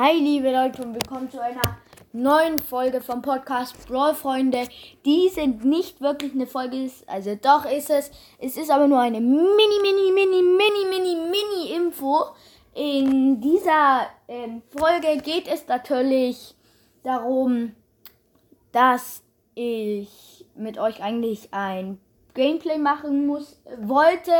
Leute und willkommen zu einer neuen Folge vom Podcast Brawl Freunde. Die sind nicht wirklich eine Folge, also doch ist es. Es ist aber nur eine mini, mini, mini, mini, mini, mini Info. In dieser ähm, Folge geht es natürlich darum, dass ich mit euch eigentlich ein Gameplay machen muss, wollte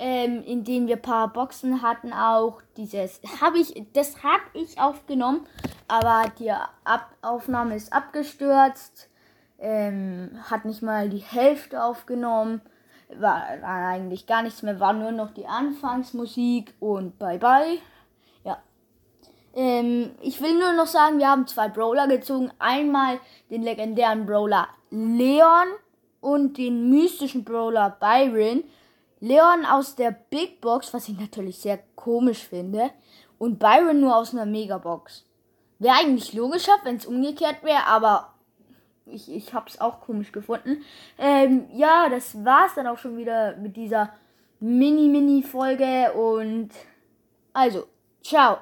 ähm, in denen wir ein paar Boxen hatten auch. Dieses habe ich, das habe ich aufgenommen, aber die Ab Aufnahme ist abgestürzt. Ähm, hat nicht mal die Hälfte aufgenommen. War, war eigentlich gar nichts mehr, war nur noch die Anfangsmusik und bye bye. Ja. Ähm, ich will nur noch sagen, wir haben zwei Brawler gezogen. Einmal den legendären Brawler Leon und den mystischen Brawler Byron. Leon aus der Big Box, was ich natürlich sehr komisch finde. Und Byron nur aus einer Megabox. Wäre eigentlich logischer, wenn es umgekehrt wäre, aber ich, ich habe es auch komisch gefunden. Ähm, ja, das war's dann auch schon wieder mit dieser Mini-Mini-Folge und also, ciao.